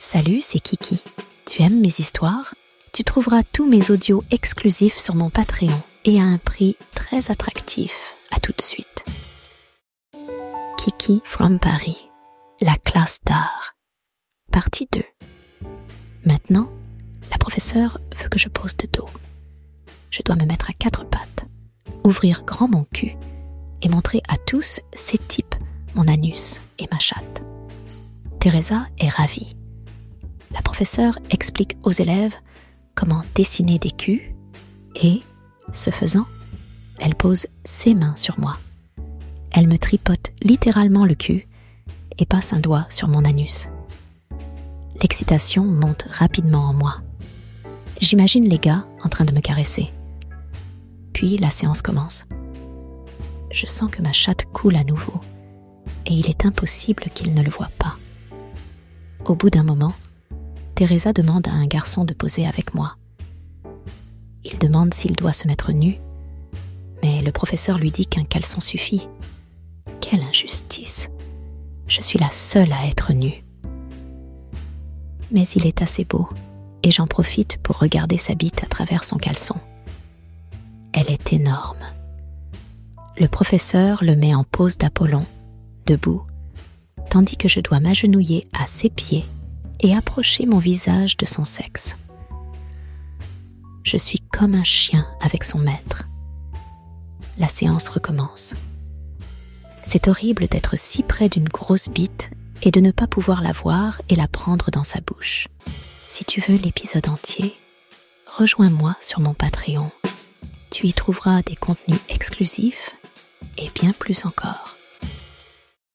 Salut, c'est Kiki. Tu aimes mes histoires? Tu trouveras tous mes audios exclusifs sur mon Patreon et à un prix très attractif. À tout de suite. Kiki from Paris. La classe d'art. Partie 2. Maintenant, la professeure veut que je pose de dos. Je dois me mettre à quatre pattes, ouvrir grand mon cul et montrer à tous ces types mon anus et ma chatte. Teresa est ravie. La professeure explique aux élèves comment dessiner des culs et, ce faisant, elle pose ses mains sur moi. Elle me tripote littéralement le cul et passe un doigt sur mon anus. L'excitation monte rapidement en moi. J'imagine les gars en train de me caresser. Puis la séance commence. Je sens que ma chatte coule à nouveau et il est impossible qu'il ne le voie pas. Au bout d'un moment, Teresa demande à un garçon de poser avec moi. Il demande s'il doit se mettre nu, mais le professeur lui dit qu'un caleçon suffit. Quelle injustice. Je suis la seule à être nue. Mais il est assez beau, et j'en profite pour regarder sa bite à travers son caleçon. Elle est énorme. Le professeur le met en pose d'Apollon, debout, tandis que je dois m'agenouiller à ses pieds et approcher mon visage de son sexe. Je suis comme un chien avec son maître. La séance recommence. C'est horrible d'être si près d'une grosse bite et de ne pas pouvoir la voir et la prendre dans sa bouche. Si tu veux l'épisode entier, rejoins-moi sur mon Patreon. Tu y trouveras des contenus exclusifs et bien plus encore.